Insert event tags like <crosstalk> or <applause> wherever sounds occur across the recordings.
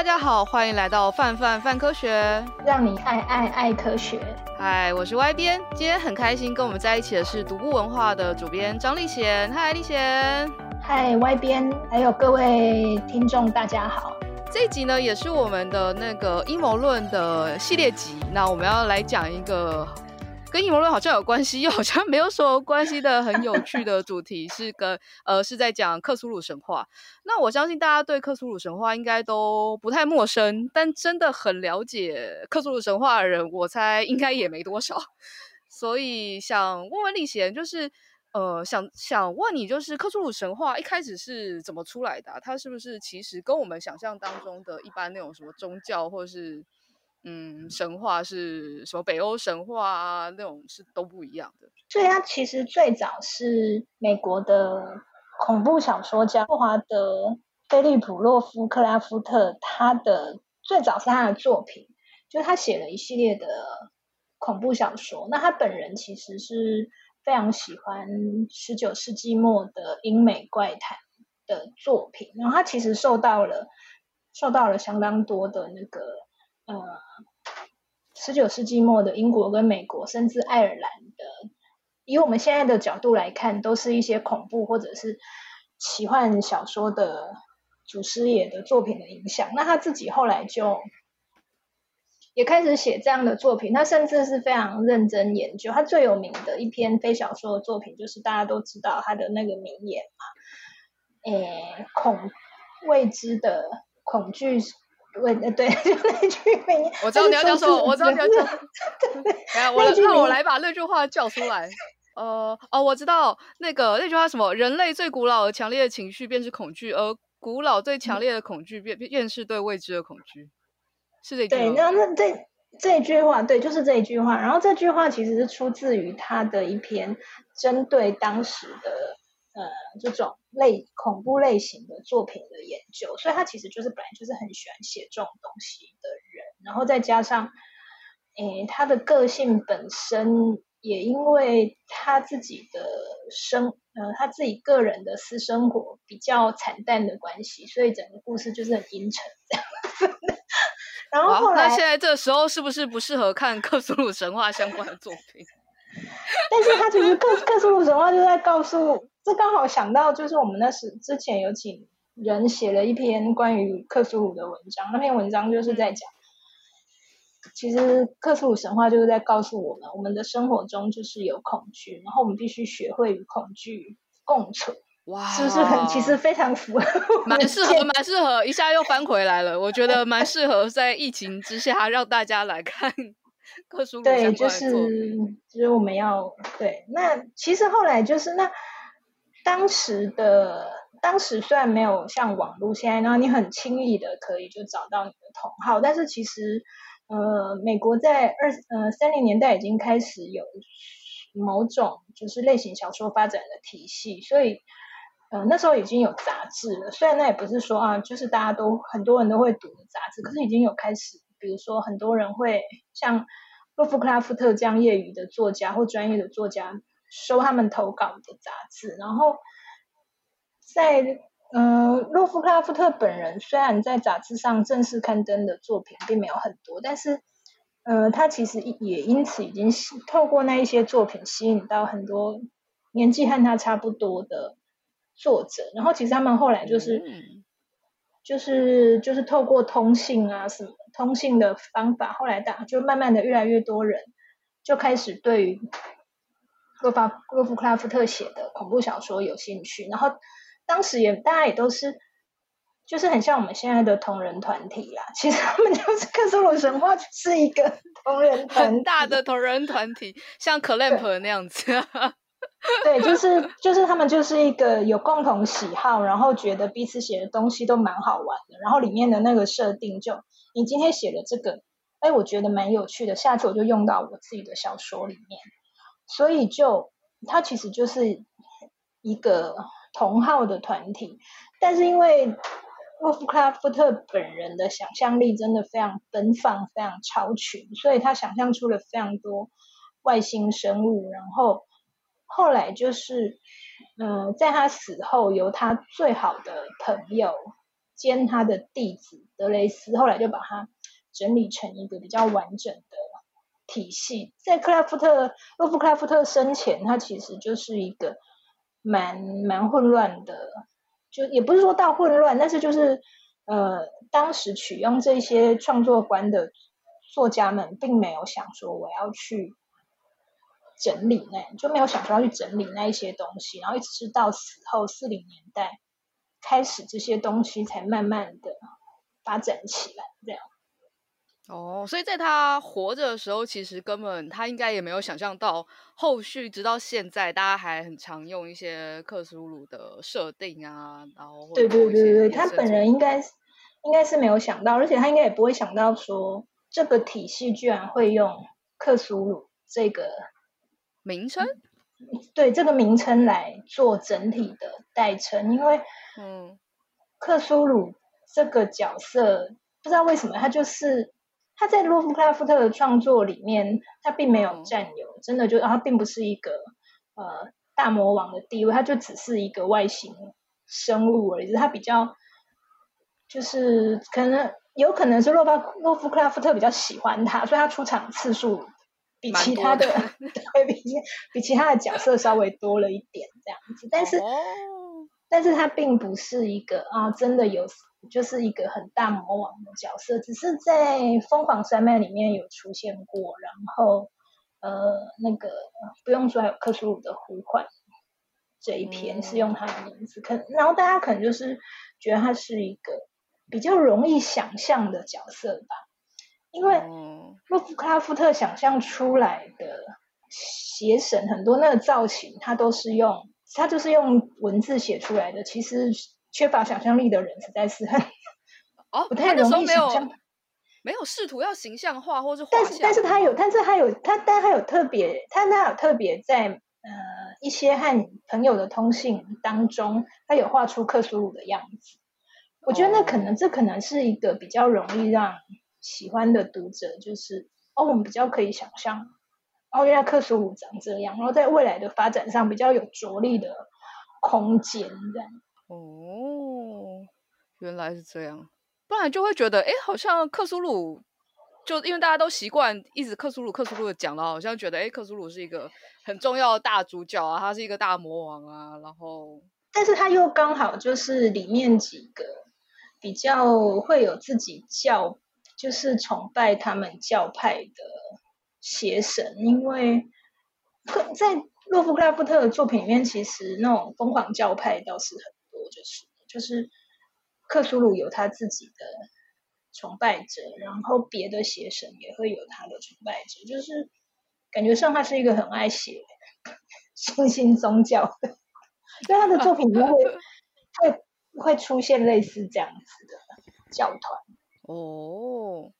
大家好，欢迎来到范范范科学，让你爱爱爱科学。嗨，我是 Y 编，今天很开心跟我们在一起的是独步文化的主编张立贤。嗨，立贤。嗨，Y 编，还有各位听众，大家好。这一集呢，也是我们的那个阴谋论的系列集。那我们要来讲一个。跟阴谋论好像有关系，又好像没有什么关系的很有趣的主题，是跟呃是在讲克苏鲁神话。那我相信大家对克苏鲁神话应该都不太陌生，但真的很了解克苏鲁神话的人，我猜应该也没多少。所以想问问丽娴，就是呃想想问你，就是克苏鲁神话一开始是怎么出来的？它是不是其实跟我们想象当中的一般那种什么宗教或者是？嗯，神话是什么？北欧神话啊，那种是都不一样的。所以它其实最早是美国的恐怖小说家霍华德·菲利普·洛夫克拉夫特，他的最早是他的作品，就是他写了一系列的恐怖小说。那他本人其实是非常喜欢十九世纪末的英美怪谈的作品，然后他其实受到了受到了相当多的那个。呃，十九世纪末的英国跟美国，甚至爱尔兰的，以我们现在的角度来看，都是一些恐怖或者是奇幻小说的祖师爷的作品的影响。那他自己后来就也开始写这样的作品，他甚至是非常认真研究。他最有名的一篇非小说的作品，就是大家都知道他的那个名言嘛，诶，恐未知的恐惧。对对 <laughs> 对，就那句名，我知道你要讲什么，<laughs> 我知道你要讲什么。来，我让我来把那句话叫出来。呃，哦，我知道那个那句话什么？人类最古老而强烈的情绪便是恐惧，而古老最强烈的恐惧便便是对未知的恐惧。是这句话。对，那那这这句话，对，就是这一句话。然后这句话其实是出自于他的一篇针对当时的。呃，这种类恐怖类型的作品的研究，所以他其实就是本来就是很喜欢写这种东西的人，然后再加上，诶，他的个性本身也因为他自己的生，呃，他自己个人的私生活比较惨淡的关系，所以整个故事就是很阴沉这样子。<laughs> 然后后来，那现在这时候是不是不适合看克苏鲁神话相关的作品？<laughs> 但是他其实克克苏鲁神话就在告诉。这刚好想到，就是我们那时之前有请人写了一篇关于克苏鲁的文章，那篇文章就是在讲，其实克苏鲁神话就是在告诉我们，我们的生活中就是有恐惧，然后我们必须学会与恐惧共存。哇，是不是很其实非常符合？蛮适合，蛮适合，一下又翻回来了。我觉得蛮适合在疫情之下让大家来看 <laughs> 对，就是就是我们要对。那其实后来就是那。当时的当时虽然没有像网络现在，然后你很轻易的可以就找到你的同好，但是其实，呃，美国在二呃三零年代已经开始有某种就是类型小说发展的体系，所以，呃，那时候已经有杂志了。虽然那也不是说啊，就是大家都很多人都会读的杂志，可是已经有开始，比如说很多人会像洛夫克拉夫特这样业余的作家或专业的作家。收他们投稿的杂志，然后在呃，洛夫克拉夫特本人虽然在杂志上正式刊登的作品并没有很多，但是呃，他其实也因此已经透过那一些作品吸引到很多年纪和他差不多的作者，然后其实他们后来就是就是就是透过通信啊什么通信的方法，后来大就慢慢的越来越多人就开始对于。洛法洛夫克拉夫特写的恐怖小说有兴趣，然后当时也大家也都是，就是很像我们现在的同人团体啦。<laughs> 其实他们就是克苏鲁神话是一个同人团很大的同人团体，像 Clamp 那样子。对，就是就是他们就是一个有共同喜好，然后觉得彼此写的东西都蛮好玩的，然后里面的那个设定就，你今天写的这个，哎，我觉得蛮有趣的，下次我就用到我自己的小说里面。所以就，他其实就是一个同号的团体，但是因为沃夫克拉夫特本人的想象力真的非常奔放，非常超群，所以他想象出了非常多外星生物。然后后来就是，嗯、在他死后，由他最好的朋友兼他的弟子德雷斯后来就把它整理成一个比较完整的体系。在克拉夫特，洛夫克拉夫特生前，他其实就是一个蛮蛮混乱的，就也不是说到混乱，但是就是呃，当时取用这些创作观的作家们，并没有想说我要去。整理那就没有想说要去整理那一些东西，然后一直到死后四零年代开始，这些东西才慢慢的发展起来。这样哦，所以在他活着的时候，其实根本他应该也没有想象到后续，直到现在，大家还很常用一些克苏鲁的设定啊，然后对对对对，他本人应该应该是没有想到，而且他应该也不会想到说这个体系居然会用克苏鲁这个。名称，对这个名称来做整体的代称，因为，嗯，克苏鲁这个角色不知道为什么，他就是他在洛夫克拉夫特的创作里面，他并没有占有，真的就他并不是一个呃大魔王的地位，他就只是一个外星生物而已，他比较就是可能有可能是洛巴洛夫克拉夫特比较喜欢他，所以他出场次数。比其他的，<laughs> 对，比比其他的角色稍微多了一点这样子，但是，哦、但是他并不是一个啊，真的有就是一个很大魔王的角色，只是在《疯狂山脉》里面有出现过，然后呃，那个不用说，还有克苏鲁的呼唤这一篇是用他的名字，可、嗯、然后大家可能就是觉得他是一个比较容易想象的角色吧。因为洛夫克拉夫特想象出来的邪神很多，那个造型他都是用，他就是用文字写出来的。其实缺乏想象力的人实在是很哦，不太容易想象。没有试图要形象化，或是但是但是他有，但是他有他，但他有特别，他他有特别在呃一些和朋友的通信当中，他有画出克苏鲁的样子。我觉得那可能、哦、这可能是一个比较容易让。喜欢的读者就是哦，我们比较可以想象，哦，原来克苏鲁长这样，然后在未来的发展上比较有着力的空间，这样。哦，原来是这样，不然就会觉得，哎，好像克苏鲁，就因为大家都习惯一直克苏鲁、克苏鲁的讲了，好像觉得，哎，克苏鲁是一个很重要的大主角啊，他是一个大魔王啊，然后，但是他又刚好就是里面几个比较会有自己教。就是崇拜他们教派的邪神，因为在洛夫克拉夫特的作品里面，其实那种疯狂教派倒是很多，就是就是克苏鲁有他自己的崇拜者，然后别的邪神也会有他的崇拜者，就是感觉上他是一个很爱写新兴宗教的，因为他的作品里面会会会出现类似这样子的教团。哦，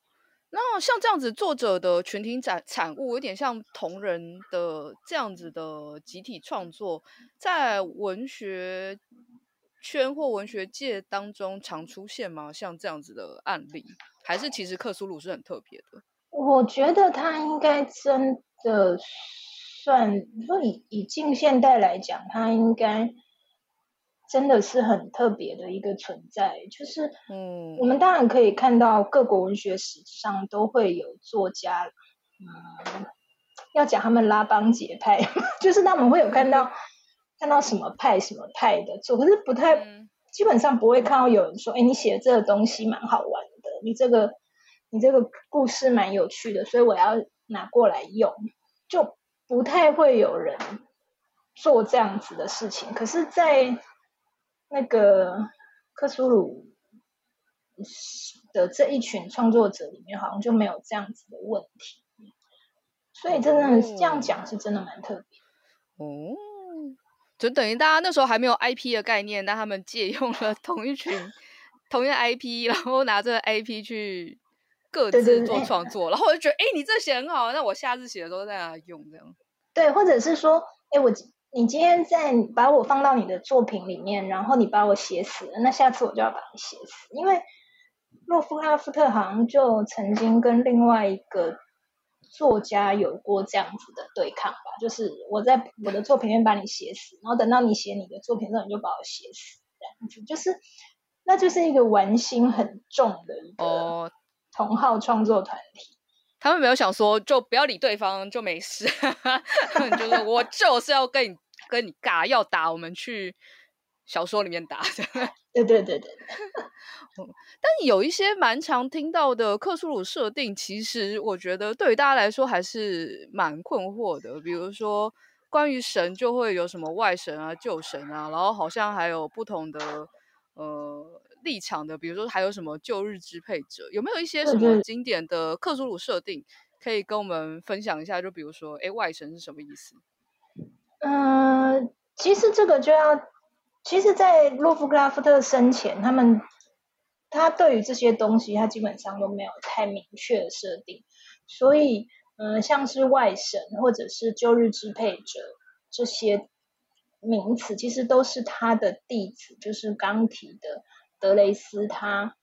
那像这样子作者的群体产产物，有点像同人的这样子的集体创作，在文学圈或文学界当中常出现吗？像这样子的案例，还是其实克苏鲁是很特别的？我觉得他应该真的算，说以以近现代来讲，他应该。真的是很特别的一个存在，就是，嗯，我们当然可以看到各国文学史上都会有作家，嗯，要讲他们拉帮结派，<laughs> 就是他们会有看到看到什么派什么派的作，可是不太，基本上不会看到有人说，哎，你写的这个东西蛮好玩的，你这个你这个故事蛮有趣的，所以我要拿过来用，就不太会有人做这样子的事情，可是，在那个克苏鲁的这一群创作者里面，好像就没有这样子的问题，所以真的这样讲是真的蛮特别哦。就等于大家那时候还没有 IP 的概念，但他们借用了 <laughs> 同一群同一个 IP，然后拿这个 IP 去各自做创作，对对对，然后我就觉得，哎，你这写很好，那我下次写的时候再来用这样。对，或者是说，哎，我。你今天在把我放到你的作品里面，然后你把我写死了，那下次我就要把你写死。因为洛夫克拉夫特好像就曾经跟另外一个作家有过这样子的对抗吧，就是我在我的作品里面把你写死，然后等到你写你的作品的时候，你就把我写死，这样子。就是那就是一个玩心很重的一个同号创作团体。他们没有想说就不要理对方就没事，<laughs> 就是我就是要跟你跟你尬，要打我们去小说里面打。对对对对。<laughs> 但有一些蛮常听到的克苏鲁设定，其实我觉得对于大家来说还是蛮困惑的。比如说关于神，就会有什么外神啊、旧神啊，然后好像还有不同的呃。立场的，比如说还有什么旧日支配者，有没有一些什么经典的克苏鲁设定可以跟我们分享一下？就比如说，哎，外神是什么意思？嗯、呃，其实这个就要，其实，在洛夫克拉夫特生前，他们他对于这些东西，他基本上都没有太明确的设定，所以，嗯、呃，像是外神或者是旧日支配者这些名词，其实都是他的弟子，就是刚提的。德雷斯他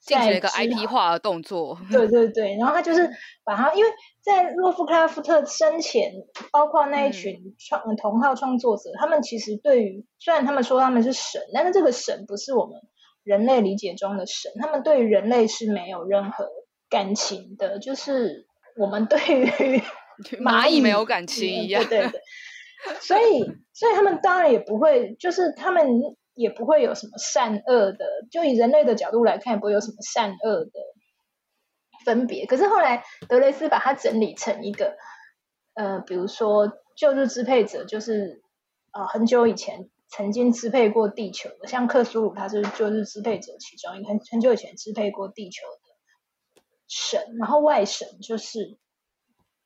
进行了一个 IP 化的动作，对对对，然后他就是把他，因为在洛夫克拉夫特生前，包括那一群创同号创作者，嗯，他们其实对于虽然他们说他们是神，但是这个神不是我们人类理解中的神，他们对于人类是没有任何感情的，就是我们对于 <laughs> 蚂蚁没有感情一样，对对对，所以所以他们当然也不会，就是他们。也不会有什么善恶的，就以人类的角度来看，也不会有什么善恶的分别。可是后来德雷斯把它整理成一个，呃，比如说旧日支配者，就是、呃，很久以前曾经支配过地球的，像克苏鲁，他是旧日支配者其中一个，很很久以前支配过地球的神。然后外神就是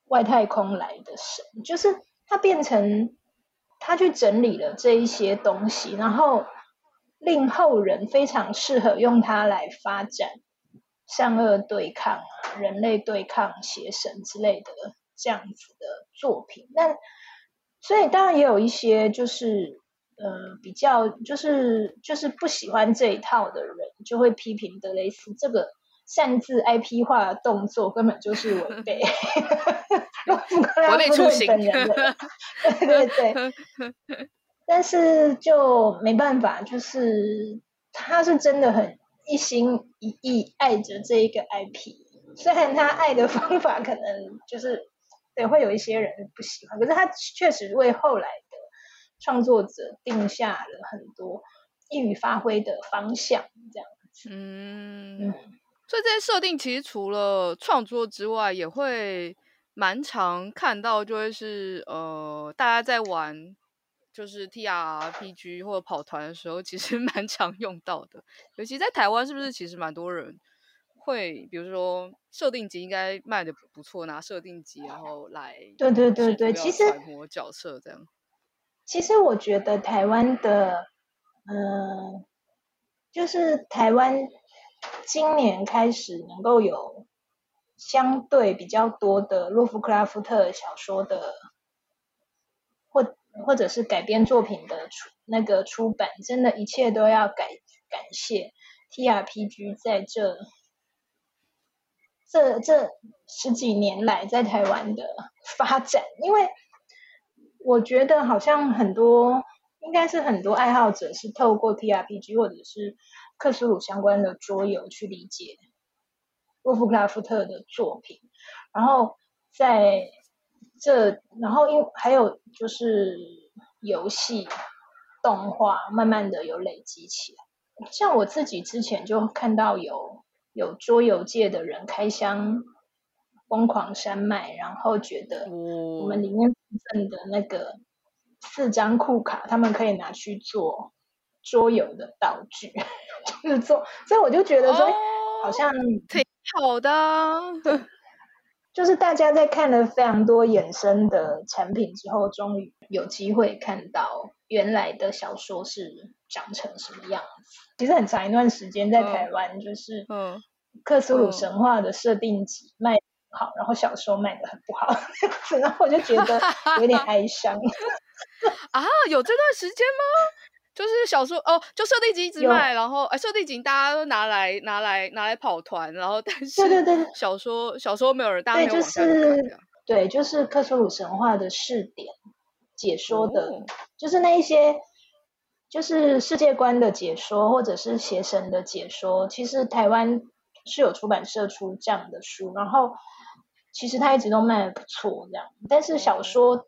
外太空来的神，就是他变成他去整理了这一些东西，然后。令后人非常适合用它来发展善恶对抗啊，人类对抗邪神之类的这样子的作品。那所以当然也有一些就是呃比较就是就是不喜欢这一套的人，就会批评德雷斯这个擅自 IP 化的动作根本就是违背违背初心。对对对。<laughs> 但是就没办法，就是他是真的很一心一意爱着这一个 IP，虽然他爱的方法可能就是对会有一些人不喜欢，可是他确实为后来的创作者定下了很多易于发挥的方向，这样子。嗯，嗯，所以这些设定其实除了创作之外，也会蛮常看到，就会是呃大家在玩。就是 TRPG 或者跑团的时候，其实 <laughs> 蛮常用到的。尤其在台湾，是不是其实蛮多人会，比如说设定集应该卖的不错，拿设定集然后来对对对对，其实角色这样。其实我觉得台湾的，嗯、呃，就是台湾今年开始能够有相对比较多的洛夫克拉夫特小说的或。者是改编作品的出那个出版，真的，一切都要感感谢 TRPG 在这这这十几年来在台湾的发展，因为我觉得好像很多应该是很多爱好者是透过 TRPG 或者是克苏鲁相关的桌游去理解洛夫克拉夫特的作品，然后在。这，然后因还有就是游戏、动画，慢慢的有累积起来。像我自己之前就看到有有桌游界的人开箱疯狂山脉，然后觉得我们里面赠的那个四张库卡，他们可以拿去做桌游的道具，<laughs> 就是做，所以我就觉得说，哦、好像挺好的。就是大家在看了非常多衍生的产品之后，终于有机会看到原来的小说是长成什么样子。其实很长一段时间在台湾，就是嗯，克苏鲁神话的设定集卖好，然后小说卖得很不好，然后我就觉得有点哀伤。<laughs> 啊，有这段时间吗？就是小说哦，就设定集一直卖，然后哎，设定集大家都拿来拿来拿来跑团，然后 <laughs> 但是对对对，小说小说没有人，大家没有往下看。就是对，就是克苏鲁神话的试点解说的，哦、就是那一些，就是世界观的解说，或者是邪神的解说。其实台湾是有出版社出这样的书，然后其实它一直都卖的不错，这样。但是小说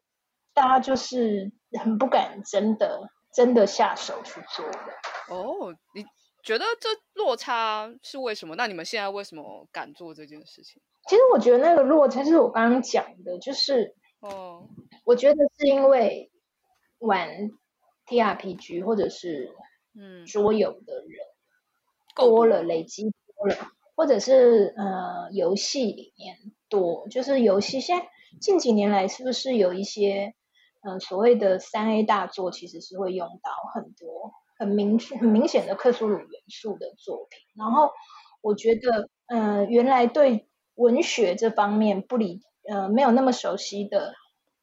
大家就是很不敢真的真的下手去做的。哦，你觉得这落差是为什么？那你们现在为什么敢做这件事情？其实我觉得那个落差是我刚刚讲的，就是哦，我觉得是因为玩。T R P G 或者是嗯桌游的人多了，累积多了，或者是呃游戏里面多，就是游戏现在近几年来是不是有一些呃所谓的三 A 大作，其实是会用到很多很明确、很明显的克苏鲁元素的作品。然后我觉得呃原来对文学这方面不理呃没有那么熟悉的，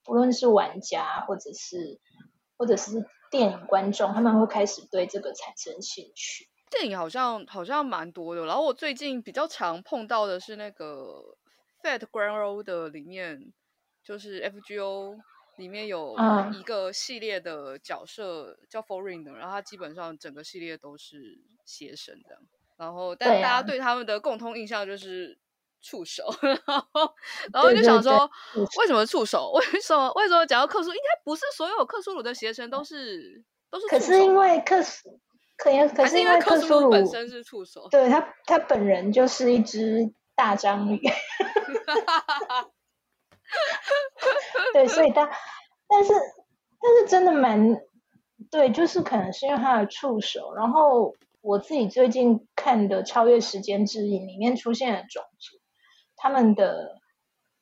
不论是玩家或者是或者是。电影观众他们会开始对这个产生兴趣。电影好像好像蛮多的，然后我最近比较常碰到的是那个《Fat Grand Order》里面，就是 FGO 里面有一个系列的角色叫 Foreigner，然后他基本上整个系列都是邪神这样。然后但大家对他们的共通印象就是。触手，然后，然后就想说，为什么触手？<laughs> 为什么？为什么讲到克苏，应该不是所有克苏鲁的邪神都是都是？可是因为克苏，可可是因为克苏鲁本身是触手，对他，他本人就是一只大章鱼。<laughs> <laughs> 对，所以他，但是，但是真的蛮，对，就是可能是因为他的触手。然后我自己最近看的《超越时间之影》里面出现的种族。他们的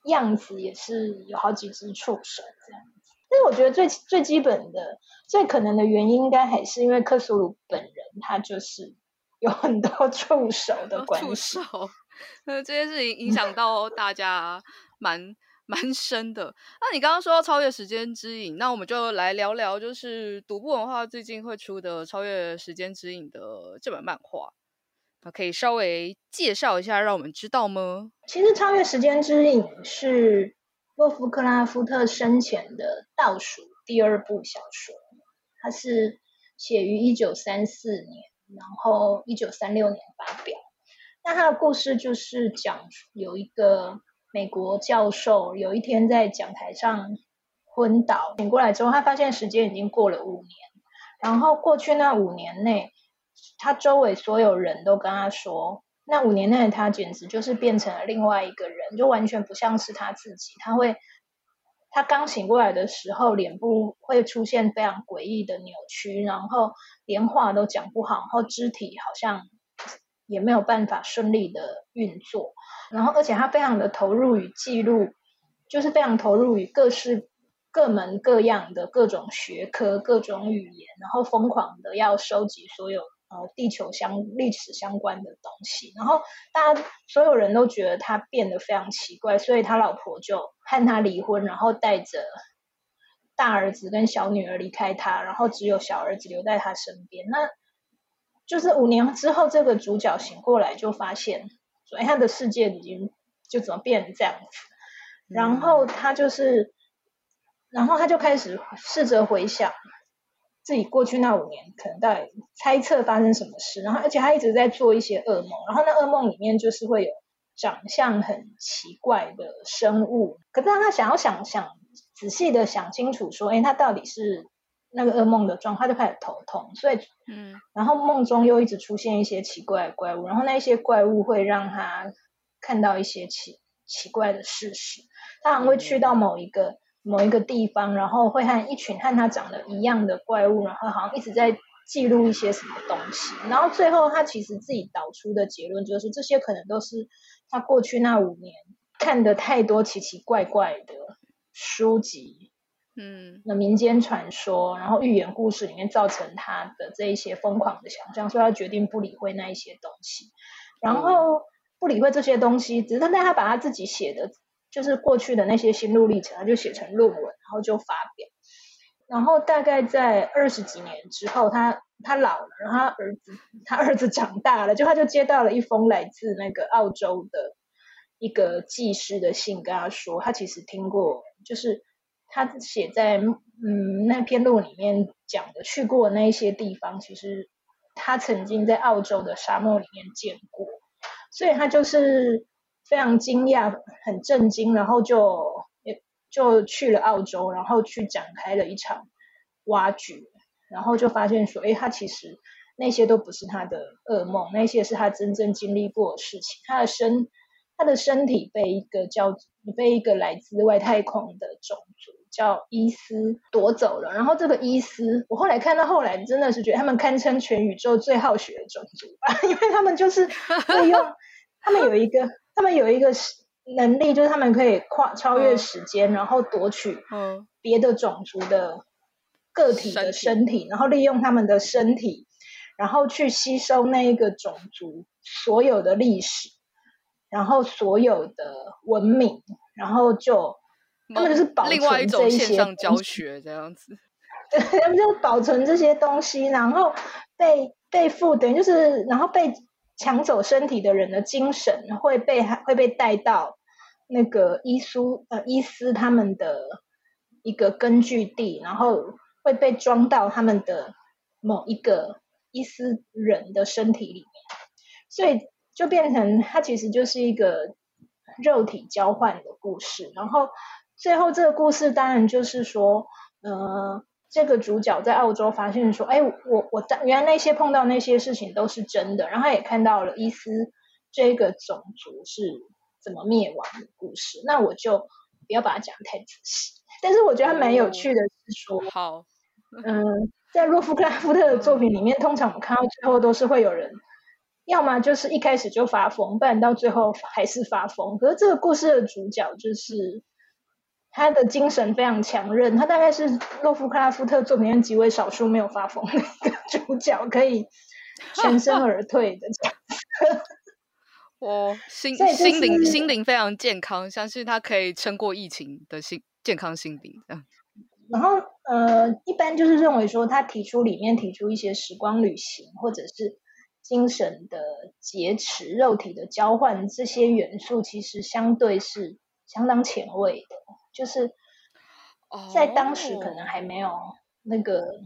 样子也是有好几只触手这样子，但是我觉得最最基本的、最可能的原因，应该还是因为克苏鲁本人他就是有很多触手的关系。触手，<laughs> 那这件事情影响到大家蛮蛮深的。那你刚刚说到《超越时间之影》，那我们就来聊聊，就是独步文化最近会出的《超越时间之影》的这本漫画。可以稍微介绍一下，让我们知道吗？其实《超越时间之影》是洛夫克拉夫特生前的倒数第二部小说，它是写于一九三四年，然后一九三六年发表。那他的故事就是讲有一个美国教授，有一天在讲台上昏倒，醒过来之后，他发现时间已经过了五年，然后过去那五年内。他周围所有人都跟他说，那五年内的他简直就是变成了另外一个人，就完全不像是他自己。他会，他刚醒过来的时候，脸部会出现非常诡异的扭曲，然后连话都讲不好，然后肢体好像也没有办法顺利的运作，然后而且他非常的投入与记录，就是非常投入于各式各门各样的各种学科、各种语言，然后疯狂的要收集所有。呃，地球相历史相关的东西，然后大家所有人都觉得他变得非常奇怪，所以他老婆就和他离婚，然后带着大儿子跟小女儿离开他，然后只有小儿子留在他身边。那就是五年之后，这个主角醒过来就发现，所以他的世界已经就怎么变成这样子，然后他就是，然后他就开始试着回想。自己过去那五年可能到底猜测发生什么事，然后而且他一直在做一些噩梦，然后那噩梦里面就是会有长相很奇怪的生物，可是当他想要想想仔细的想清楚说，哎，他到底是那个噩梦的状态，他就开始头痛，所以嗯，然后梦中又一直出现一些奇怪的怪物，然后那些怪物会让他看到一些奇奇怪的事实，他还会去到某一个。某一个地方，然后会和一群和他长得一样的怪物，然后好像一直在记录一些什么东西，然后最后他其实自己导出的结论就是，这些可能都是他过去那五年看的太多奇奇怪怪的书籍，嗯，那民间传说，然后寓言故事里面造成他的这一些疯狂的想象，所以他决定不理会那一些东西，然后不理会这些东西，只是他但他把他自己写的。就是过去的那些心路历程，他就写成论文，然后就发表。然后大概在二十几年之后，他他老了，然后他儿子他儿子长大了，就他就接到了一封来自那个澳洲的一个技师的信，跟他说，他其实听过，就是他写在嗯那篇录里面讲的去过的那一些地方，其实他曾经在澳洲的沙漠里面见过，所以他就是非常惊讶、很震惊，然后就就去了澳洲，然后去展开了一场挖掘，然后就发现说，哎，他其实那些都不是他的噩梦，那些是他真正经历过的事情，他的身。他的身体被一个叫被一个来自外太空的种族叫伊斯夺走了，然后这个伊斯，我后来看到后来真的是觉得他们堪称全宇宙最好学的种族吧，因为他们就是 <laughs> 会用，他们有一个他们有一个能力，就是他们可以跨超越时间，然后夺取别的种族的个体的身体，然后利用他们的身体，然后去吸收那一个种族所有的历史。然后所有的文明，然后就他们就是保存这些，另外一种线上教学这样子，<laughs> 对，他们就保存这些东西，然后被被附等于就是，然后被抢走身体的人的精神会被会被带到那个伊苏呃伊斯他们的一个根据地，然后会被装到他们的某一个伊斯人的身体里面，所以。就变成它其实就是一个肉体交换的故事，然后最后这个故事当然就是说，呃，这个主角在澳洲发现说，哎，我我原来那些碰到那些事情都是真的，然后他也看到了伊斯这个种族是怎么灭亡的故事，那我就不要把它讲太仔细，但是我觉得它蛮有趣的是说，好，嗯，在洛夫克拉夫特的作品里面，通常我们看到最后都是会有人。要么就是一开始就发疯，不然到最后还是发疯。可是这个故事的主角就是 <laughs> 他的精神非常强韧，他大概是洛夫克拉夫特作品中极为少数没有发疯的一个主角，可以全身而退的这样子。我心 <laughs> 心灵心灵非常健康，相信他可以撑过疫情的心健康心灵这样。然后呃，一般就是认为说他提出里面提出一些时光旅行或者是。精神的劫持、肉体的交换，这些元素其实相对是相当前卫的，就是在当时可能还没有那个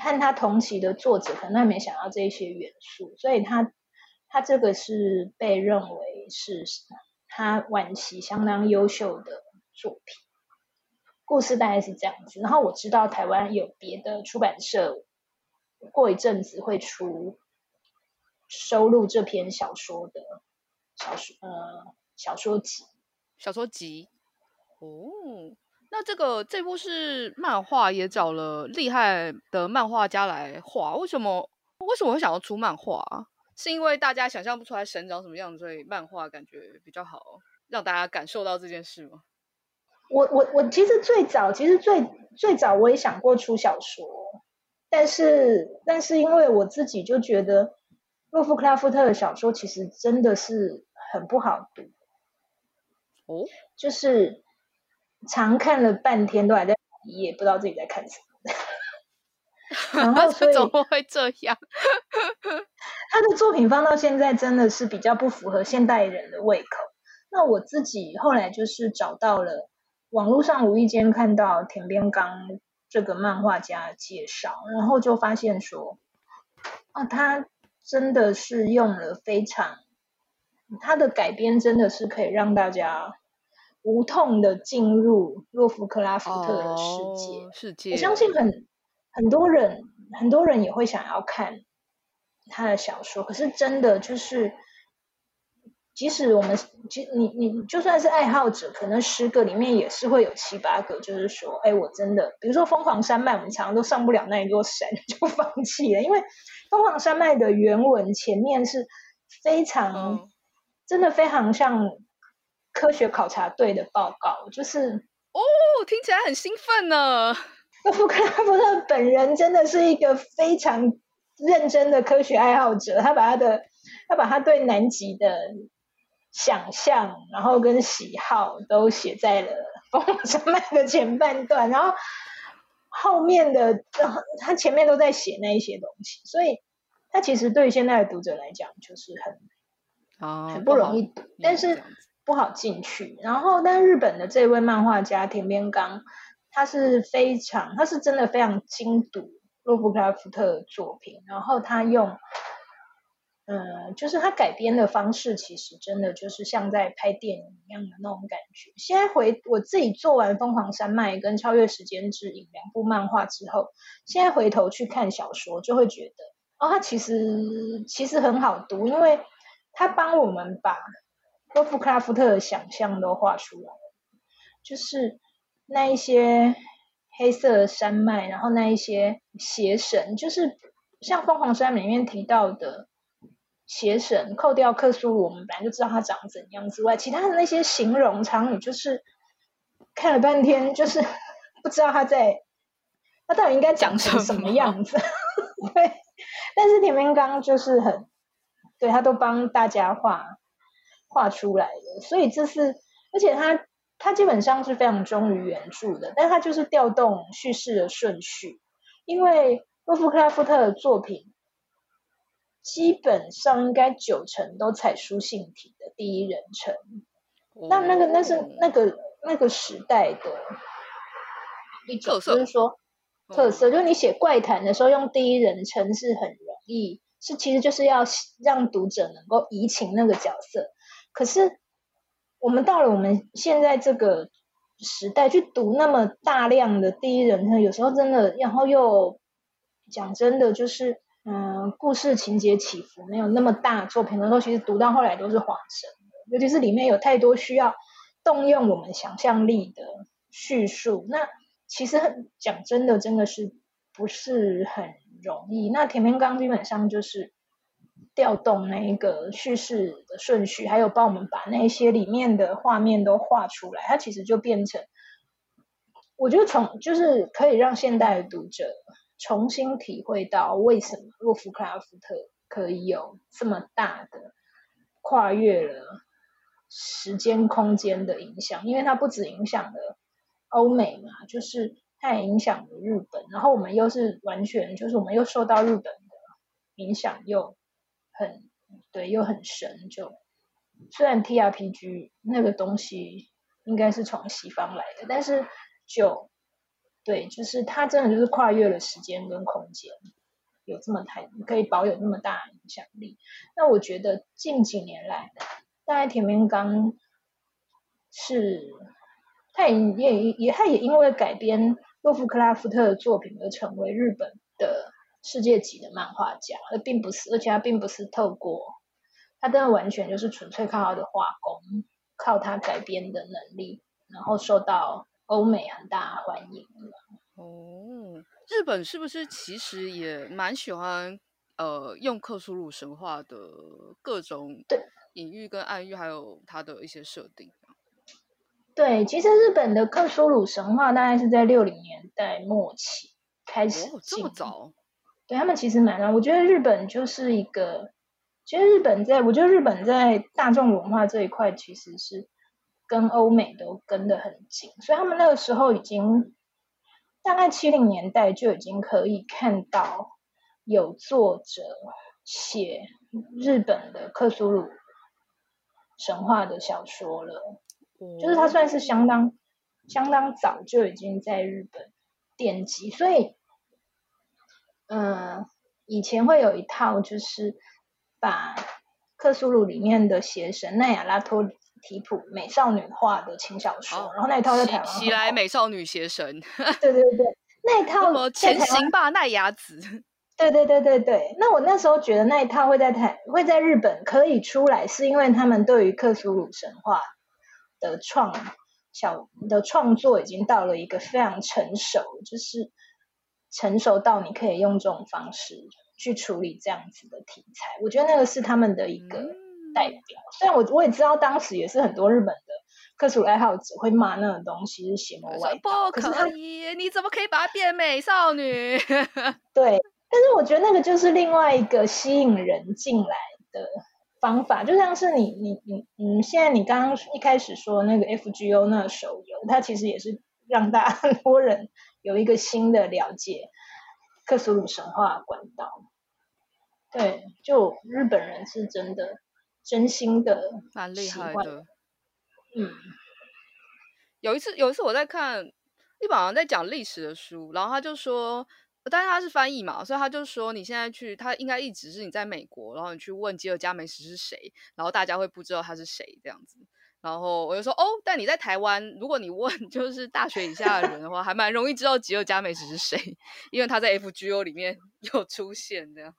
和他同期的作者可能还没想到这些元素，所以他他这个是被认为是他晚期相当优秀的作品。故事大概是这样子，然后我知道台湾有别的出版社过一阵子会出。收录这篇小说的小说，呃，小说集，小说集，哦，那这个这部是漫画，也找了厉害的漫画家来画。为什么？为什么会想要出漫画啊？是因为大家想象不出来神长什么样子，所以漫画感觉比较好，让大家感受到这件事吗？我我我其实最早，其实最最早我也想过出小说，但是但是因为我自己就觉得。洛夫克拉夫特的小说其实真的是很不好读，哦，就是常看了半天都还在也不知道自己在看什么。<laughs> 然后所以 <laughs> 怎么会这样？<laughs> 他的作品放到现在真的是比较不符合现代人的胃口。那我自己后来就是找到了网络上无意间看到田边刚这个漫画家介绍，然后就发现说，啊，他。真的是用了非常，他的改编真的是可以让大家无痛的进入洛夫克拉夫特的世界。哦、世界，我相信很很多人很多人也会想要看他的小说，可是真的就是，即使我们，即你你就算是爱好者，可能十个里面也是会有七八个，就是说，哎，我真的，比如说疯狂山脉，我们常常都上不了那一座山，<laughs> 就放弃了，因为。疯狂山脉的原文前面是非常，嗯、真的非常像科学考察队的报告，就是哦，听起来很兴奋呢。洛夫克拉伯特本人真的是一个非常认真的科学爱好者，他把他的他把他对南极的想象，然后跟喜好都写在了疯狂山脉的前半段，然后。后面的，他前面都在写那一些东西，所以他其实对于现在的读者来讲，就是很啊很不容易读，但是不好进去。然后，但日本的这位漫画家田边刚，他是非常，他是真的非常精读洛夫克拉夫特的作品，然后他用。嗯，就是他改编的方式，其实真的就是像在拍电影一样的那种感觉。现在回我自己做完《疯狂山脉》跟《超越时间之影》两部漫画之后，现在回头去看小说，就会觉得哦，他其实其实很好读，因为他帮我们把洛夫克拉夫特的想象都画出来，就是那一些黑色的山脉，然后那一些邪神，就是像《凤凰山脉》里面提到的。邪神扣掉克苏鲁，我们本来就知道他长怎样之外，其他的那些形容常语，就是看了半天，就是不知道他在他到底应该讲成什么样子。<laughs> 对，但是田边刚就是很对他都帮大家画画出来的，所以这是而且他他基本上是非常忠于原著的，但他就是调动叙事的顺序，因为洛夫克拉夫特的作品。基本上应该九成都采书信体的第一人称，那那个那是那个那个时代的一种，就是说特色，就是你写怪谈的时候用第一人称是很容易，是其实就是要让读者能够移情那个角色。可是我们到了我们现在这个时代去读那么大量的第一人称，有时候真的，然后又讲真的就是。嗯，故事情节起伏没有那么大，作品的时候其实读到后来都是恍神的，尤其是里面有太多需要动用我们想象力的叙述。那其实很讲真的，真的是不是很容易。那田边刚基本上就是调动那一个叙事的顺序，还有帮我们把那些里面的画面都画出来，它其实就变成，我觉得从就是可以让现代的读者。重新体会到为什么洛夫克拉夫特可以有这么大的跨越了时间空间的影响，因为它不止影响了欧美嘛，就是它也影响了日本，然后我们又是完全就是我们又受到日本的影响又很对又很深，就虽然 TRPG 那个东西应该是从西方来的，但是就。对，就是它真的就是跨越了时间跟空间，有这么太可以保有那么大影响力。那我觉得近几年来，大概田边刚是，他也也也他也因为改编洛夫克拉夫特的作品而成为日本世界级的漫画家，而并不是，而且他并不是透过，他真的完全就是纯粹靠他的画工，靠他改编的能力，然后受到。欧美很大欢迎哦，日本是不是其实也蛮喜欢呃用克苏鲁神话的各种隐喻跟暗喻，还有它的一些设定？对，其实日本的克苏鲁神话大概是在六零年代末期开始，哦，这么早？对，他们其实蛮，我觉得日本就是一个，其实日本在，我觉得日本在大众文化这一块其实是。跟欧美都跟得很紧，所以他们那个时候已经大概七零年代就已经可以看到有作者写日本的克苏鲁神话的小说了，就是他算是相当相当早就已经在日本奠基，所以嗯，以前会有一套就是把克苏鲁里面的邪神奈亚拉托提普美少女化的轻小说，哦、然后那一套在台湾，袭来美少女邪神，<laughs> 对对对，那一套什么前行吧奈亚子，<laughs> 对对对对对。那我那时候觉得那一套会在台会在日本可以出来，是因为他们对于克苏鲁神话的创小的创作已经到了一个非常成熟，就是成熟到你可以用这种方式去处理这样子的题材。我觉得那个是他们的一个。嗯代表，虽然我我也知道，当时也是很多日本的克苏鲁爱好者会骂那种东西是邪魔外道，不可以，你怎么可以把它变美少女？对，<laughs> 但是我觉得那个就是另外一个吸引人进来的方法，就像是你你你嗯，现在你刚刚一开始说那个 FGO 那个手游，它其实也是让大家很多人有一个新的了解克苏鲁神话管道。对，就日本人是真的。真心的，蛮厉害的。嗯，有一次，有一次我在看，一本好像在讲历史的书，然后他就说，但是他是翻译嘛，所以他就说你现在去，他应该一直是你在美国，然后你去问吉尔加美什是谁，然后大家会不知道他是谁这样子。然后我就说哦，但你在台湾，如果你问 <laughs> 就是大学以下的人的话，还蛮容易知道吉尔加美什是谁，因为他在 FGO 里面 <laughs> 有出现这样。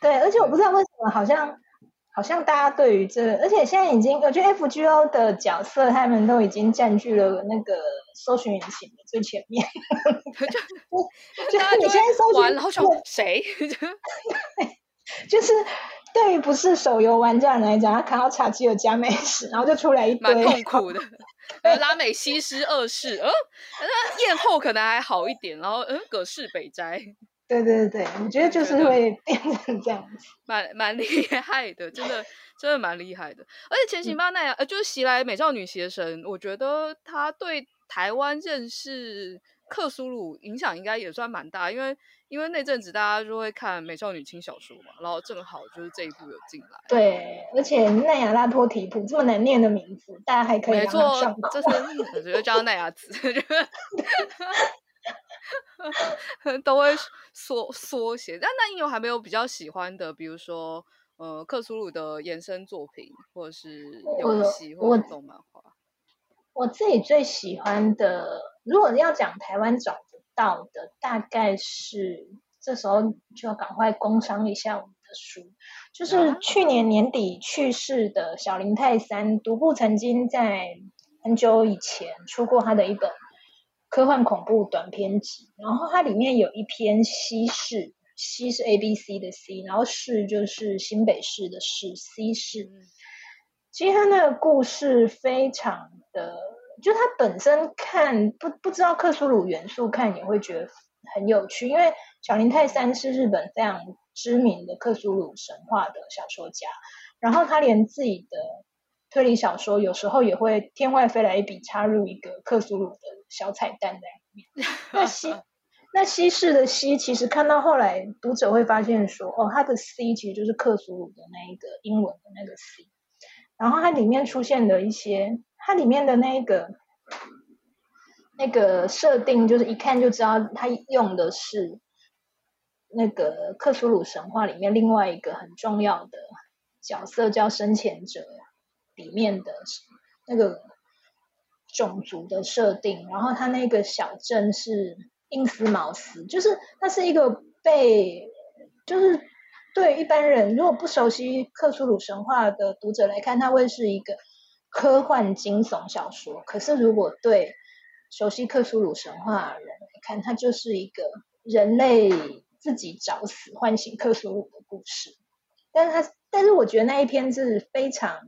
对，而且我不知道为什么好像。好像大家对于这个，而且现在已经，我觉得 FGO 的角色他们都已经占据了那个搜寻引擎的最前面。<laughs> 就就是你现在搜寻，然后说谁？就是对于不是手游玩家来讲，他看到查吉尔加美食，然后就出来一堆蛮痛苦的。<laughs> <laughs> 呃拉美西斯二世，嗯，那艳后可能还好一点，然后嗯，葛饰北斋。对对对，我觉得就是会变成这样子，蛮蛮厉害的，真的 <laughs> 真的蛮厉害的。而且前行吧奈亚，呃，就是袭来美少女邪神，我觉得他对台湾认识克苏鲁影响应该也算蛮大，因为因为那阵子大家就会看美少女轻小说嘛，然后正好就是这一部有进来。对，而且奈亚拉托提普这么难念的名字，大家还可以。没错，这是我觉得叫奈亚子。<laughs> 都会缩缩写，但那你有还没有比较喜欢的，比如说呃，克苏鲁的延伸作品，或者是游戏，或者动漫画？我自己最喜欢的，如果要讲台湾找不到的，大概是这时候就要赶快工商一下我们的书，就是去年年底去世的小林泰三，独步曾经在很久以前出过他的一本。科幻恐怖短篇集，然后它里面有一篇西市，西是 A B C 的 C，然后市就是新北市的市，西市。其实他那个故事非常的，就它本身看不不知道克苏鲁元素，看也会觉得很有趣，因为小林泰三是日本非常知名的克苏鲁神话的小说家，然后他连自己的推理小说有时候也会天外飞来一笔插入一个克苏鲁的。小彩蛋在里面。那西 <laughs> 那西式的西，其实看到后来，读者会发现说，哦，它的 C 其实就是克苏鲁的那一个英文的那个 C。然后它里面出现的一些，它里面的那个那个设定，就是一看就知道它用的是那个克苏鲁神话里面另外一个很重要的角色，叫生前者里面的那个。种族的设定，然后他那个小镇是印斯茅斯，就是它是一个被，就是对一般人如果不熟悉克苏鲁神话的读者来看，它会是一个科幻惊悚小说。可是如果对熟悉克苏鲁神话的人来看，它就是一个人类自己找死唤醒克苏鲁的故事。但是它，但是我觉得那一篇是非常，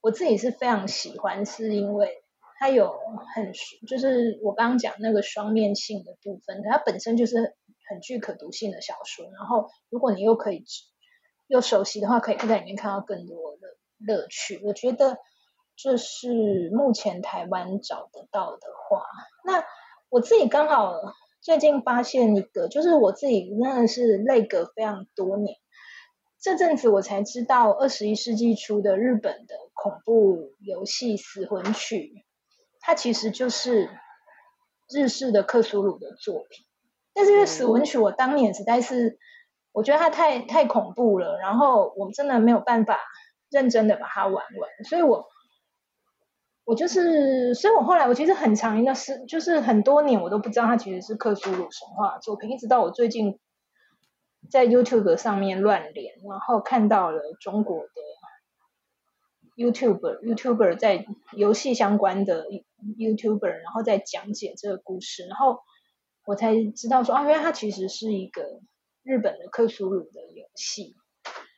我自己是非常喜欢，是因为。它有很就是我刚刚讲那个双面性的部分，它本身就是很具可读性的小说。然后，如果你又可以又熟悉的话，可以在里面看到更多的乐趣。我觉得这是目前台湾找得到的话。那我自己刚好最近发现一个，就是我自己真的是累隔非常多年，这阵子我才知道二十一世纪初的日本的恐怖游戏《死魂曲》。它其实就是日式的克苏鲁的作品，但是死魂曲》我当年实在是，我觉得它太太恐怖了，然后我真的没有办法认真的把它玩完，所以我我就是，所以我后来我其实很长一段时，就是很多年我都不知道它其实是克苏鲁神话作品，一直到我最近在 YouTube 上面乱连，然后看到了中国的。YouTuber YouTuber 在游戏相关的 YouTuber，然后在讲解这个故事，然后我才知道说啊，因为它其实是一个日本的克苏鲁的游戏。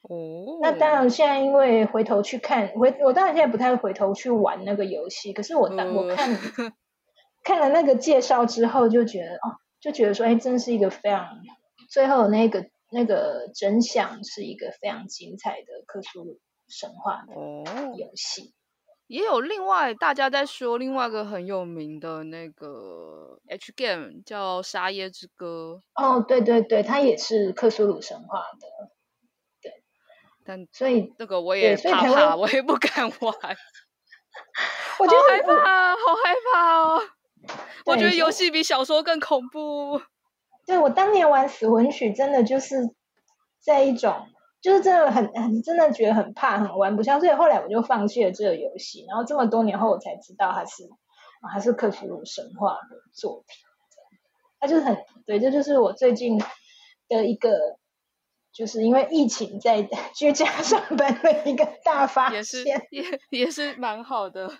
哦。那当然，现在因为回头去看，回我当然现在不太回头去玩那个游戏，可是我当我看 <laughs> 看了那个介绍之后，就觉得哦，就觉得说，哎，真是一个非常最后那个那个真相是一个非常精彩的克苏鲁。神话的游戏，哦，也有另外大家在说另外一个很有名的那个 H game 叫《沙耶之歌》。哦，对对对，它也是克苏鲁神话的。所以这个我也怕怕，我也不敢玩。<laughs> 我觉得好害怕，好害怕哦。我觉得游戏比小说更恐怖。对，我当年玩死魂曲，真的就是这一种，就是真的很很真的觉得很怕，很玩不下，所以后来我就放弃了这个游戏。然后这么多年后，我才知道它是它是克苏鲁神话的作品。它就是很对，这就是我最近的一个。就是因为疫情在居家上班的一个大发现，也是也也是蛮好的，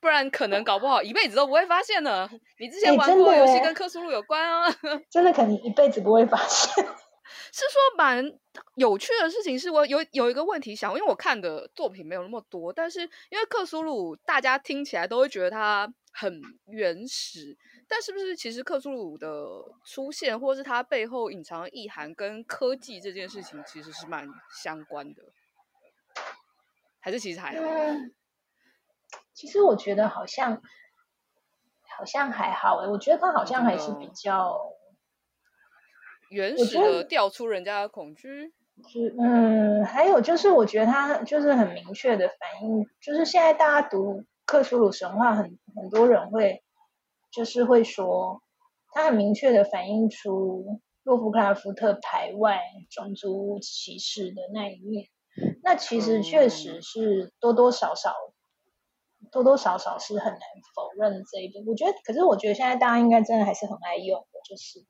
不然可能搞不好一辈子都不会发现呢。你之前玩过游戏跟克苏鲁有关啊？真的可能一辈子不会发现。<laughs> 是说蛮有趣的事情，是我有有一个问题想，因为我看的作品没有那么多，但是因为克苏鲁大家听起来都会觉得它很原始。但是不是其实克苏鲁的出现，或是它背后隐藏的意涵，跟科技这件事情其实是蛮相关的，还是其实还好？嗯，其实我觉得好像好像还好欸，我觉得它好像还是比较原始的，调出人家的恐惧。嗯，还有就是我觉得他就是很明确的反映，就是现在大家读克苏鲁神话很，很很多人会。就是会说，他很明确的反映出洛夫克拉夫特排外种族歧视的那一面。那其实确实是多多少少，多多少少是很难否认这一点。我觉得，可是我觉得现在大家应该真的还是很爱用的，就是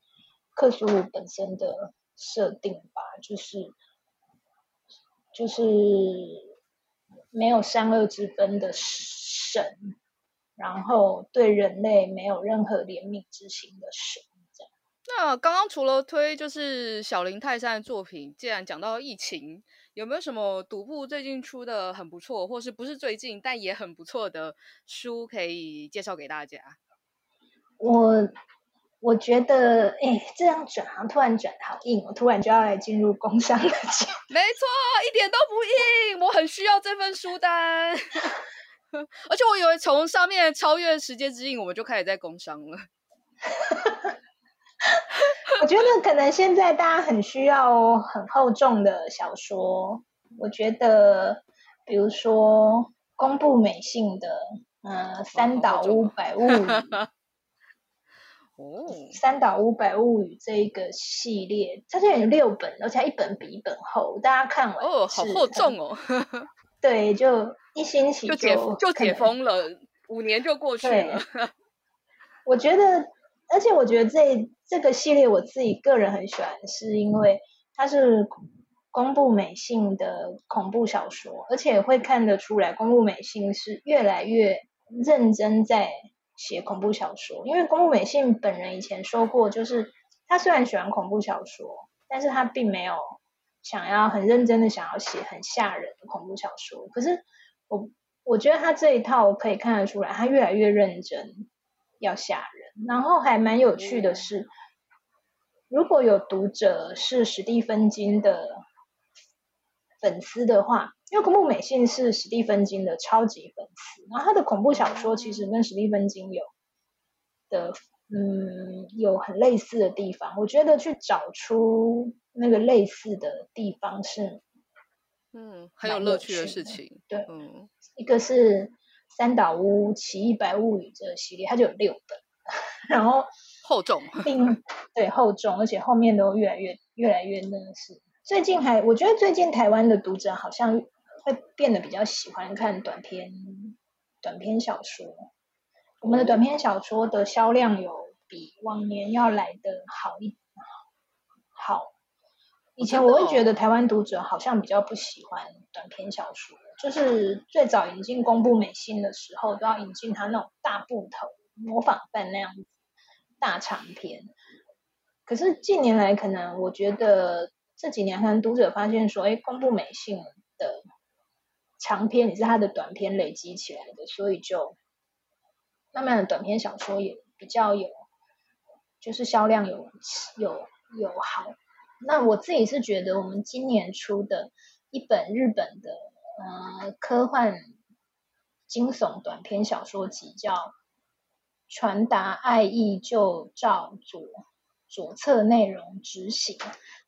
克苏鲁本身的设定吧，就是就是没有善恶之分的神。然后对人类没有任何怜悯之心的神。那刚刚除了推就是小林泰山的作品，既然讲到疫情，有没有什么读部最近出的很不错，或是不是最近但也很不错的书可以介绍给大家？我我觉得，哎，这样转行突然转好硬，我突然就要来进入工商了。没错，一点都不硬，我很需要这份书单。<laughs> <laughs> 而且我以为从上面超越时间之印，我们就开始在工商了。<laughs> 我觉得可能现在大家很需要很厚重的小说。我觉得，比如说宫部美幸的，呃，《三岛屋百物语 <laughs>》哦，《三岛屋百物语》这一个系列，它现在有六本，而且一本比一本厚。大家看完哦，好厚重哦。对，就。一星期就解就解封了，五年就过去了。<laughs> 我觉得，而且我觉得这这个系列我自己个人很喜欢，是因为它是公布美幸的恐怖小说，而且会看得出来公布美幸是越来越认真在写恐怖小说。因为公布美幸本人以前说过，就是他虽然喜欢恐怖小说，但是他并没有想要很认真的想要写很吓人的恐怖小说，可是。我我觉得他这一套可以看得出来，他越来越认真要吓人，然后还蛮有趣的是，如果有读者是史蒂芬金的粉丝的话，因为宫部美幸是史蒂芬金的超级粉丝，然后他的恐怖小说其实跟史蒂芬金有的嗯有很类似的地方，我觉得去找出那个类似的地方是。嗯，很有乐趣的事情。对，嗯，一个是三岛屋奇异白物语这个系列，它就有六本，<laughs> 然后厚重，并对厚重，而且后面都越来越越来越那个是。最近还，我觉得最近台湾的读者好像会变得比较喜欢看短篇短篇小说。我们的短篇小说的销量有比往年要来的好一好。以前我会觉得台湾读者好像比较不喜欢短篇小说，就是最早引进公布美信的时候，都要引进他那种大部头模仿犯那样子大长篇。可是近年来，可能我觉得这几年可能读者发现说，哎，公布美信的长篇也是他的短篇累积起来的，所以就慢慢的短篇小说也比较有，就是销量有有有好。那我自己是觉得，我们今年出的一本日本的呃科幻惊悚短篇小说集，叫《传达爱意就照左左侧内容执行》，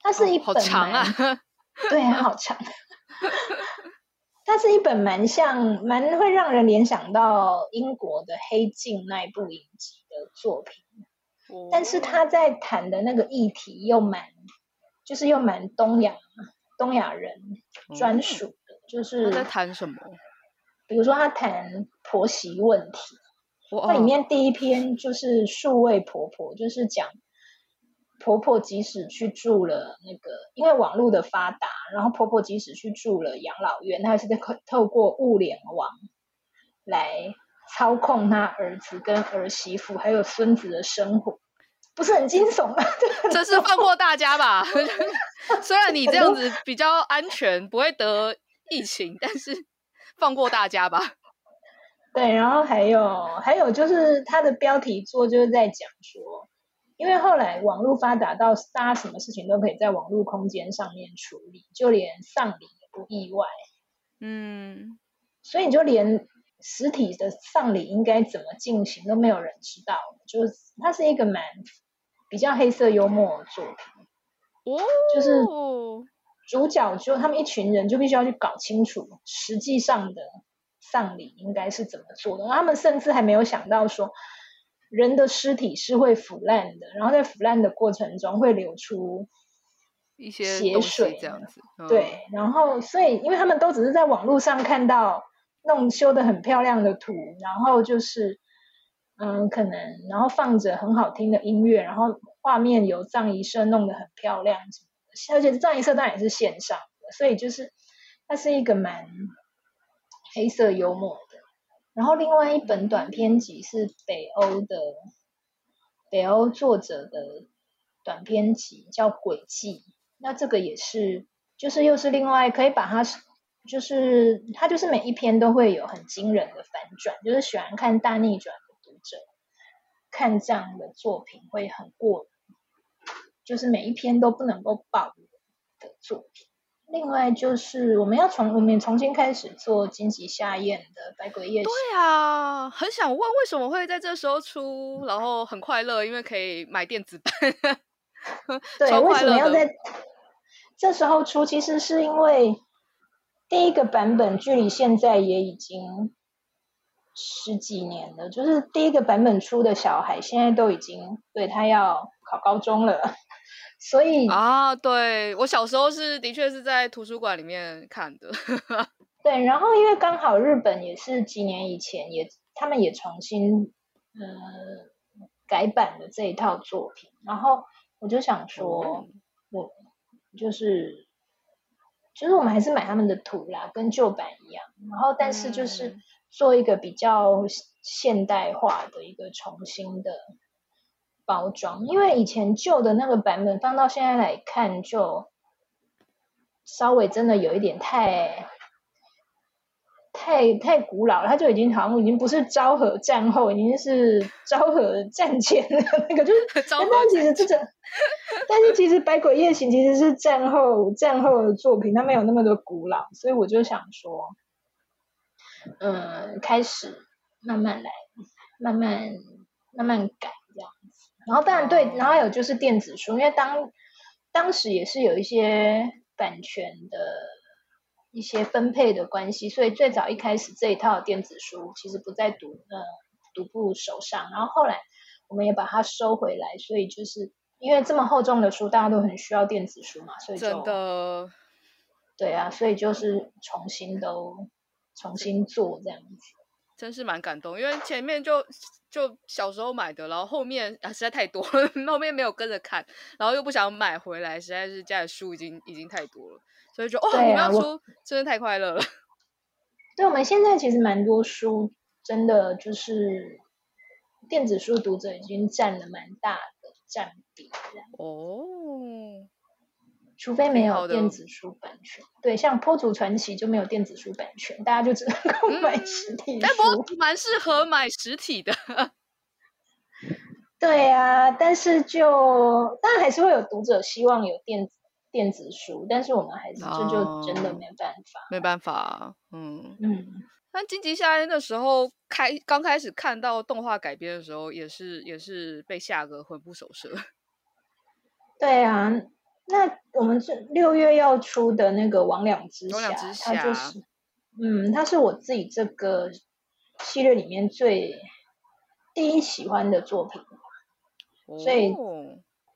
它是一本、哦、好长啊，<laughs> 对，好长。<laughs> 它是一本蛮像、蛮会让人联想到英国的《黑镜》那一部影集的作品，哦、但是他在谈的那个议题又蛮，就是又蛮东亚、东亚人专属的，嗯、就是他在谈什么？比如说他谈婆媳问题，哦、那里面第一篇就是数位婆婆，就是讲。婆婆即使去住了那个，因为网络的发达，然后婆婆即使去住了养老院，她还是在透过物联网来操控她儿子跟儿媳妇还有孙子的生活，不是很惊悚吗？<laughs> 这是放过大家吧？<laughs> 虽然你这样子比较安全，不会得疫情，但是放过大家吧。对，然后还有还有就是它的标题作就是在讲说。因为后来网络发达到大家什么事情都可以在网络空间上面处理，就连丧礼也不意外。嗯，所以你就连实体的丧礼应该怎么进行都没有人知道。就是它是一个蛮比较黑色幽默的作品。哦，就是主角就他们一群人就必须要去搞清楚实际上的丧礼应该是怎么做的。他们甚至还没有想到说。人的尸体是会腐烂的，然后在腐烂的过程中会流出一些血水这样子。嗯、对，然后所以因为他们都只是在网络上看到弄修的很漂亮的图，然后就是嗯，可能然后放着很好听的音乐，然后画面由藏仪社弄得很漂亮，而且藏仪社当然也是线上的，所以就是它是一个蛮黑色幽默的。然后另外一本短篇集是北欧的北欧作者的短篇集，叫《轨迹》。那这个也是，就是又是另外可以把它，就是它就是每一篇都会有很惊人的反转，就是喜欢看大逆转者看这样的作品会很过瘾，就是每一篇都不能够爆的作品。另外就是我们要从我们重新开始做金吉夏彦的《百鬼夜行》。对啊，很想问为什么会在这时候出，然后很快乐，因为可以买电子版。<laughs> 对，为什么要在这时候出？其实是因为第一个版本距离现在也已经十几年了，就是第一个版本出的小孩现在都已经对他要考高中了。<laughs> 所以啊，对，我小时候是的确是在图书馆里面看的，<laughs> 对，然后因为刚好日本也是几年以前也他们也重新呃改版的这一套作品，然后我就想说，嗯、我就是就是我们还是买他们的图啦，跟旧版一样，然后但是就是做一个比较现代化的一个重新的。包装，因为以前旧的那个版本放到现在来看，就稍微真的有一点太太太古老了。它就已经好像已经不是昭和战后，已经是昭和战前的那个，就是。<laughs> 但其实这个，但是其实《百鬼夜行》其实是战后战后的作品，它没有那么的古老，所以我就想说，嗯，开始慢慢来，慢慢慢慢改这样子。然后当然对，然后还有就是电子书，因为当当时也是有一些版权的一些分配的关系，所以最早一开始这一套电子书其实不在读呃读部手上，然后后来我们也把它收回来，所以就是因为这么厚重的书，大家都很需要电子书嘛，所以就真的对啊，所以就是重新都重新做这样子，真是蛮感动，因为前面就。就小时候买的，然后后面啊实在太多了，<laughs> 后面没有跟着看，然后又不想买回来，实在是家里书已经已经太多了，所以就哦，啊、你们要出真的太快乐了。<laughs> 对，我们现在其实蛮多书，真的就是电子书读者已经占了蛮大的占比哦。除非没有电子书版权，对，像《坡主传奇》就没有电子书版权，大家就只能够买实体书。但坡祖蛮适合买实体的。<laughs> 对啊，但是就当然还是会有读者希望有电子电子书，但是我们还是这、哦、就真的没办法，没办法。嗯嗯。那金吉夏彦的时候开刚开始看到动画改编的时候，也是也是被吓个魂不守舍。<laughs> 对啊。那我们这六月要出的那个《魍魉之匣》，之它就是，嗯，它是我自己这个系列里面最第一喜欢的作品，哦、所以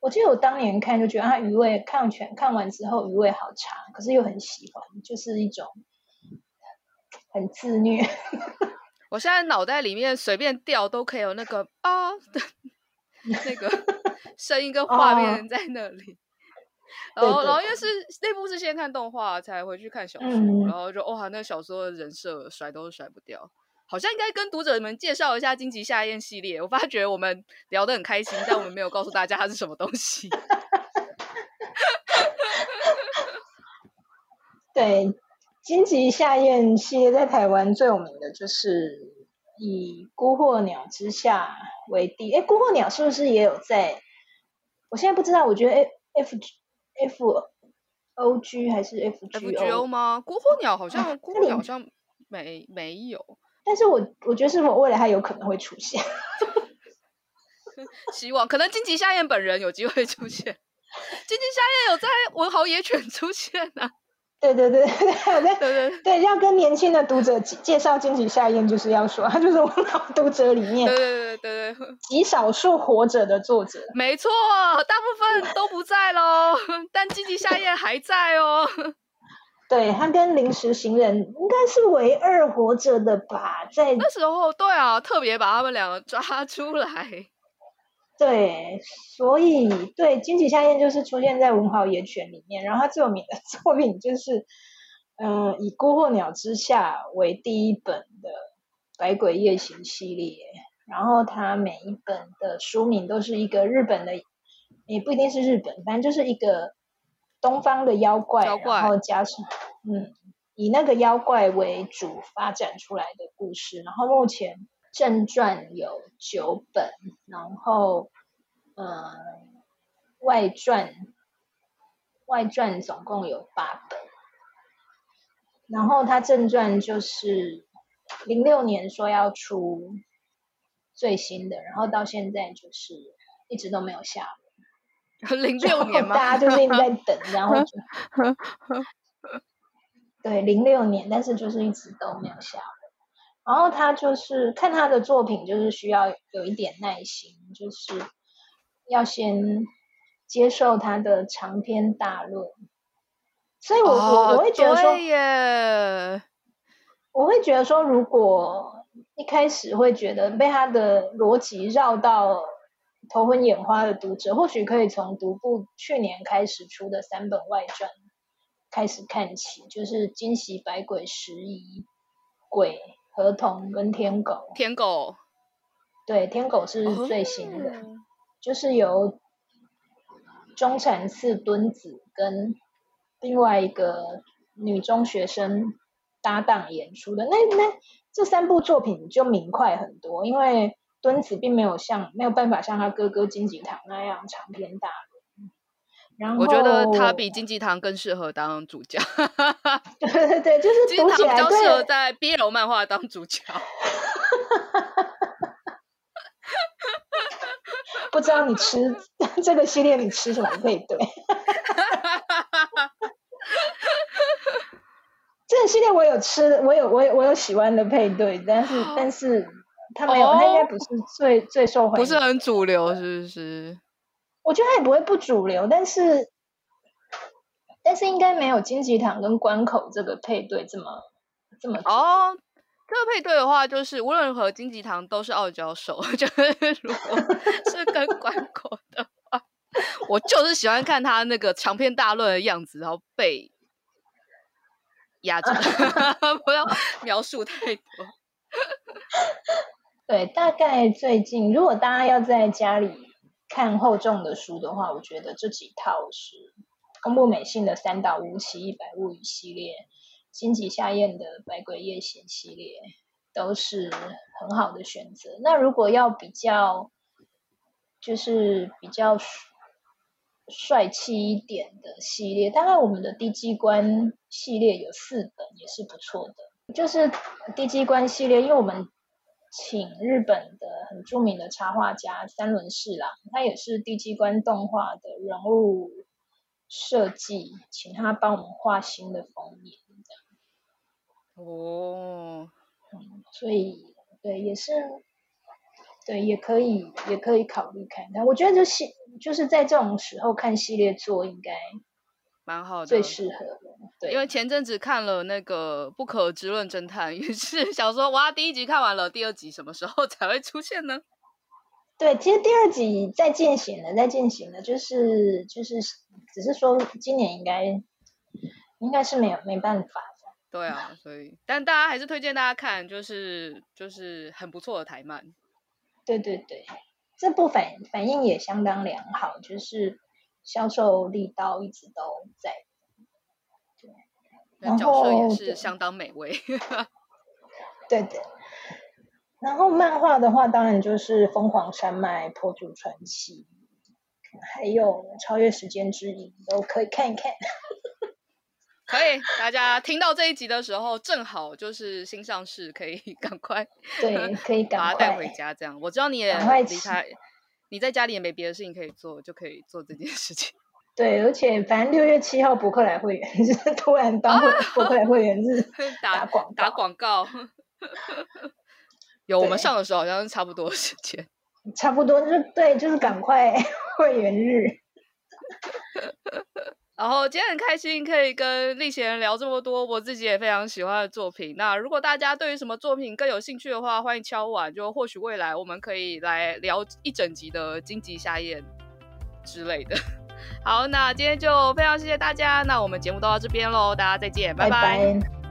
我记得我当年看就觉得它余味看全看完之后余味好差，可是又很喜欢，就是一种很自虐。<laughs> 我现在脑袋里面随便掉都可以有那个啊的 <laughs> 那个 <laughs> 声音跟画面在那里。然后，然后因为是那部是先看动画才回去看小说，嗯、然后就哇，那个小说的人设甩都甩不掉。好像应该跟读者们介绍一下《荆棘夏宴》系列。我发觉我们聊得很开心，但我们没有告诉大家它是什么东西。<laughs> 对，《荆棘夏宴》系列在台湾最有名的就是以《孤鹤鸟之下》为第。哎，《孤鹤鸟》是不是也有在？我现在不知道，我觉得 F F O G 还是 F G O, F 吗？孤火鸟好像，孤火鸟好像没没有。但是我我觉得是否未来它有可能会出现？<laughs> 希望可能金吉夏彦本人有机会出现。金吉夏彦有在文豪野犬出现啊？对 <laughs> 对对对对对对，要跟年轻的读者介绍荆棘夏彦，就是要说他 <laughs> 就是我老读者里面对对对对对极少数活着的作者。没错，大部分都不在喽，<laughs> 但荆棘夏彦还在哦。对，他跟临时行人应该是唯二活着的吧，在那时候，对啊，特别把他们两个抓出来。对，所以对荆棘夏彦就是出现在文豪野犬里面，然后他最有名的 <laughs> 作品就是，嗯、呃，以《孤鹤鸟之下》为第一本的《百鬼夜行》系列，然后他每一本的书名都是一个日本的，也不一定是日本，反正就是一个。东方的妖怪，妖怪，然后加上嗯，以那个妖怪为主发展出来的故事。然后目前正传有九本，然后呃外传外传总共有八本。然后他正传就是零六年说要出最新的，然后到现在就是一直都没有下文。<laughs> 零六年吗？大家就是一直在等，然后就 <laughs> 对零六年，但是就是一直都没有下文。然后他就是看他的作品，就是需要有一点耐心，就是要先接受他的长篇大论。所以我，我、哦、我会觉得说，耶我会觉得说，如果一开始会觉得被他的逻辑绕到。头昏眼花的读者，或许可以从独步去年开始出的三本外传开始看起，就是《惊喜百鬼拾遗》、《鬼》、《河童》跟《天狗》。天狗，对，天狗是最新的，哦、就是由中产次敦子跟另外一个女中学生搭档演出的。那那这三部作品就明快很多，因为。敦子并没有像没有办法像他哥哥金井堂那样长篇大论，然后我觉得他比金吉堂更适合当主角。<laughs> 对对对，就是金吉堂比较适合在 BL 漫画当主角。<laughs> 不知道你吃这个系列你吃什么配对？<laughs> 这个系列我有吃，我有我有我有喜欢的配对，但是但是。他没有，他应该不是最、oh, 最受欢迎，不是很主流，是不是？我觉得他也不会不主流，但是但是应该没有金吉堂跟关口这个配对这么这么哦。Oh, 这个配对的话，就是无论如何金吉堂都是傲娇手，<laughs> 就是如果是跟关口的话，我就是喜欢看他那个长篇大论的样子，然后被压着，<laughs> 不要描述太多。对，大概最近，如果大家要在家里看厚重的书的话，我觉得这几套是宫部美幸的三岛屋奇异百物语系列，荆棘夏彦的百鬼夜行系列，都是很好的选择。那如果要比较，就是比较帅气一点的系列，大概我们的低机关系列有四本，也是不错的。就是低机关系列，因为我们。请日本的很著名的插画家三轮侍郎，他也是低机关动画的人物设计，请他帮我们画新的封面，哦，嗯，所以对，也是，对，也可以，也可以考虑看看。我觉得就系就是在这种时候看系列作应该蛮好的，最适合的。对，因为前阵子看了那个《不可知论侦探》，于是 <laughs> 想说，哇，第一集看完了，第二集什么时候 <laughs> 才会出现呢？对，其实第二集在进行了，在进行了，就是就是，只是说今年应该应该是没有没办法。对啊，所以但大家还是推荐大家看，就是就是很不错的台漫。对对对，这部反反应也相当良好，就是销售力道一直都在。对，然后也是相当美味。对对。然后漫画的话，当然就是《疯狂山脉》《破竹传奇》，还有《超越时间之影》都可以看一看。可以，大家听到这一集的时候，正好就是新上市，可以 <laughs> 赶快对，可以赶快把它带回家。这样，我知道你也离开，你在家里也没别的事情可以做，就可以做这件事情。<laughs> 对，而且反正六月七号博客来会员日，<laughs> 突然当 <laughs> 博客来会员日打广打广告。有我们上的时候好像是差不多时间，差不多就是对，就是赶快会员日。然后今天很开心可以跟立贤聊这么多，我自己也非常喜欢的作品。那如果大家对于什么作品更有兴趣的话，欢迎敲碗，就或许未来我们可以来聊一整集的荆棘夏宴之类的。<laughs> 好，那今天就非常谢谢大家，那我们节目都到这边喽，大家再见，拜拜。拜拜。